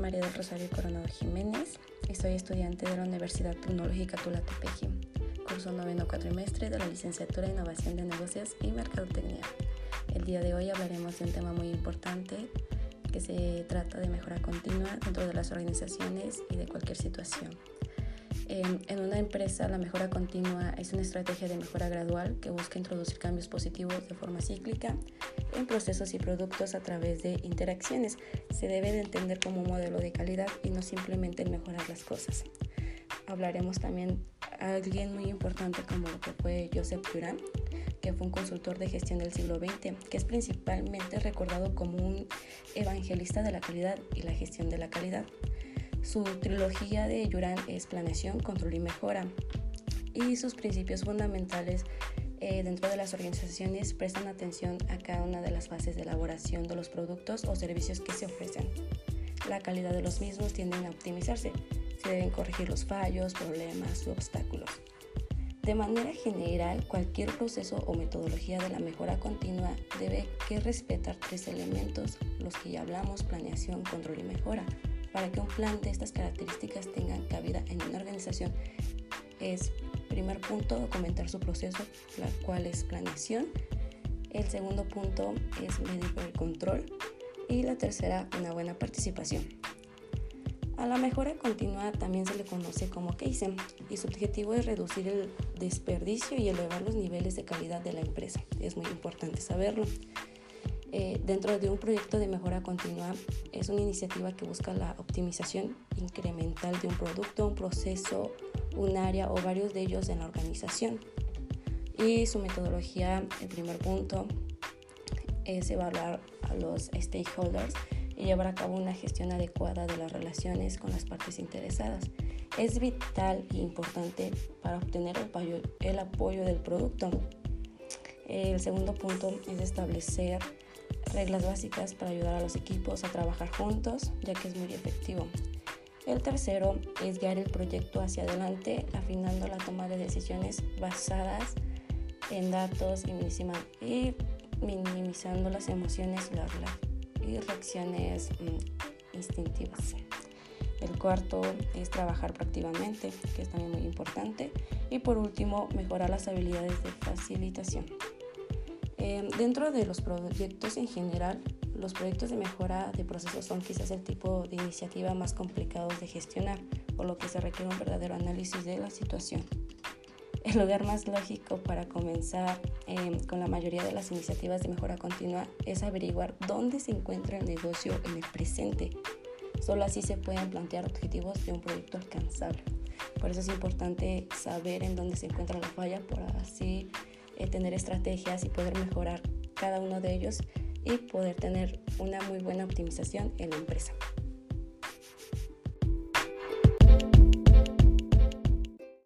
María del Rosario Coronado Jiménez y soy estudiante de la Universidad Tecnológica Tulatepeji, curso noveno cuatrimestre de la licenciatura en Innovación de Negocios y Mercadotecnia. El día de hoy hablaremos de un tema muy importante que se trata de mejora continua dentro de las organizaciones y de cualquier situación. En una empresa, la mejora continua es una estrategia de mejora gradual que busca introducir cambios positivos de forma cíclica en procesos y productos a través de interacciones. Se debe de entender como un modelo de calidad y no simplemente mejorar las cosas. Hablaremos también a alguien muy importante como lo que fue Joseph Durán, que fue un consultor de gestión del siglo XX, que es principalmente recordado como un evangelista de la calidad y la gestión de la calidad. Su trilogía de Yuran es planeación, control y mejora. Y sus principios fundamentales eh, dentro de las organizaciones prestan atención a cada una de las fases de elaboración de los productos o servicios que se ofrecen. La calidad de los mismos tienden a optimizarse. Se deben corregir los fallos, problemas u obstáculos. De manera general, cualquier proceso o metodología de la mejora continua debe respetar tres elementos, los que ya hablamos, planeación, control y mejora. Para que un plan de estas características tenga cabida en una organización es, primer punto, documentar su proceso, la cual es planeación. El segundo punto es medir el control. Y la tercera, una buena participación. A la mejora continua también se le conoce como Kaizen y su objetivo es reducir el desperdicio y elevar los niveles de calidad de la empresa. Es muy importante saberlo. Eh, dentro de un proyecto de mejora continua es una iniciativa que busca la optimización incremental de un producto, un proceso, un área o varios de ellos en la organización. Y su metodología, el primer punto, es evaluar a los stakeholders y llevar a cabo una gestión adecuada de las relaciones con las partes interesadas. Es vital e importante para obtener el apoyo, el apoyo del producto. El segundo punto es establecer reglas básicas para ayudar a los equipos a trabajar juntos, ya que es muy efectivo. El tercero es guiar el proyecto hacia adelante, afinando la toma de decisiones basadas en datos y, minimizando las emociones y reacciones mm, instintivas. El cuarto es trabajar proactivamente, que es también muy importante. Y por último, mejorar las habilidades de facilitación. Em, dentro de los proyectos en general, los proyectos de mejora de procesos son quizás el tipo de iniciativa más complicado de gestionar, por lo que se requiere un verdadero análisis de la situación. El lugar más lógico para comenzar em, con la mayoría de las iniciativas de mejora continua es averiguar dónde se encuentra el negocio en el presente. Solo así se pueden plantear objetivos de un proyecto alcanzable. Por eso es importante saber en dónde se encuentra la falla, por así eh, tener estrategias y poder mejorar cada uno de ellos y poder tener una muy buena optimización en la empresa.